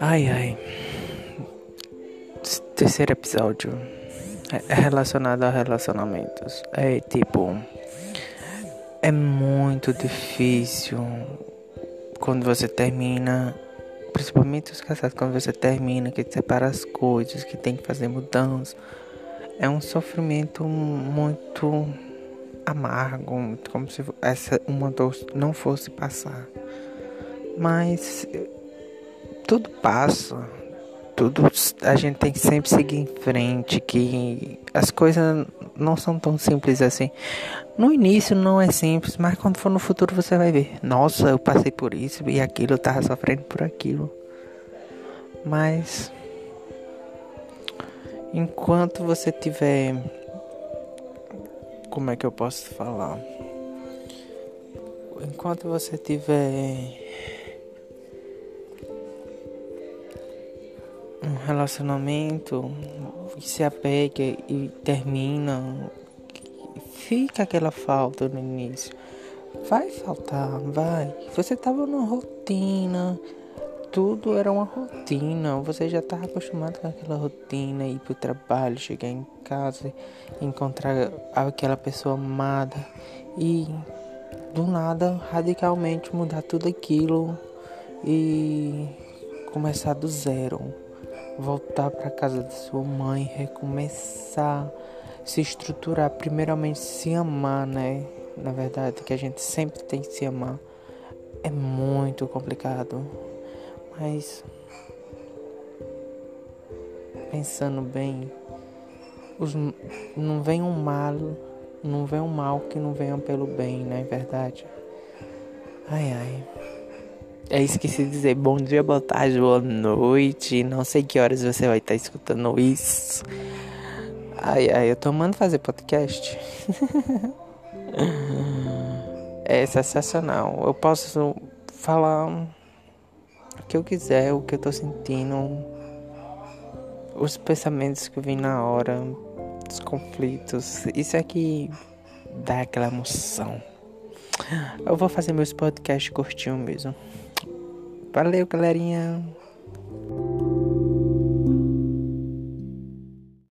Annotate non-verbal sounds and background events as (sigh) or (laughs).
Ai ai. Terceiro episódio é relacionado a relacionamentos. É tipo. É muito difícil quando você termina. Principalmente os casados, quando você termina, que separa as coisas, que tem que fazer mudanças. É um sofrimento muito amargo, como se essa uma dor não fosse passar. Mas tudo passa. Tudo a gente tem que sempre seguir em frente, que as coisas não são tão simples assim. No início não é simples, mas quando for no futuro você vai ver. Nossa, eu passei por isso e aquilo, eu tava sofrendo por aquilo. Mas enquanto você tiver como é que eu posso falar? Enquanto você tiver um relacionamento que se apega e termina, fica aquela falta no início. Vai faltar, vai. Você tava numa rotina, tudo era uma rotina. Você já estava acostumado com aquela rotina, ir pro trabalho, chegar em casa, encontrar aquela pessoa amada e do nada radicalmente mudar tudo aquilo e começar do zero voltar para casa de sua mãe, recomeçar, se estruturar, primeiramente se amar, né? Na verdade, que a gente sempre tem que se amar. É muito complicado, mas pensando bem, os, não vem um mal, não vem um mal que não venha pelo bem, não é verdade? Ai ai. É que se dizer bom dia, boa tarde, boa noite. Não sei que horas você vai estar escutando isso. Ai, ai, eu tô amando fazer podcast. (laughs) é sensacional. Eu posso falar o que eu quiser, o que eu tô sentindo, os pensamentos que vêm na hora, os conflitos. Isso é que dá aquela emoção. Eu vou fazer meus podcasts curtinho mesmo. Valeu, galerinha.